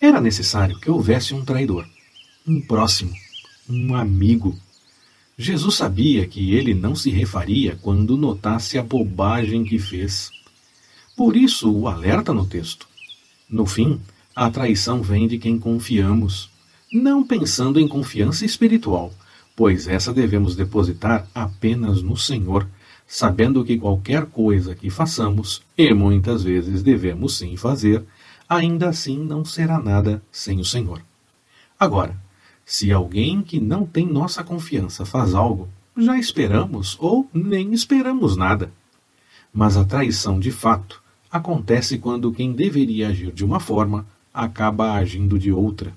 Era necessário que houvesse um traidor, um próximo, um amigo. Jesus sabia que ele não se refaria quando notasse a bobagem que fez. Por isso o alerta no texto. No fim, a traição vem de quem confiamos, não pensando em confiança espiritual, pois essa devemos depositar apenas no Senhor, sabendo que qualquer coisa que façamos, e muitas vezes devemos sim fazer, ainda assim não será nada sem o Senhor. Agora, se alguém que não tem nossa confiança faz algo, já esperamos ou nem esperamos nada. Mas a traição de fato acontece quando quem deveria agir de uma forma acaba agindo de outra.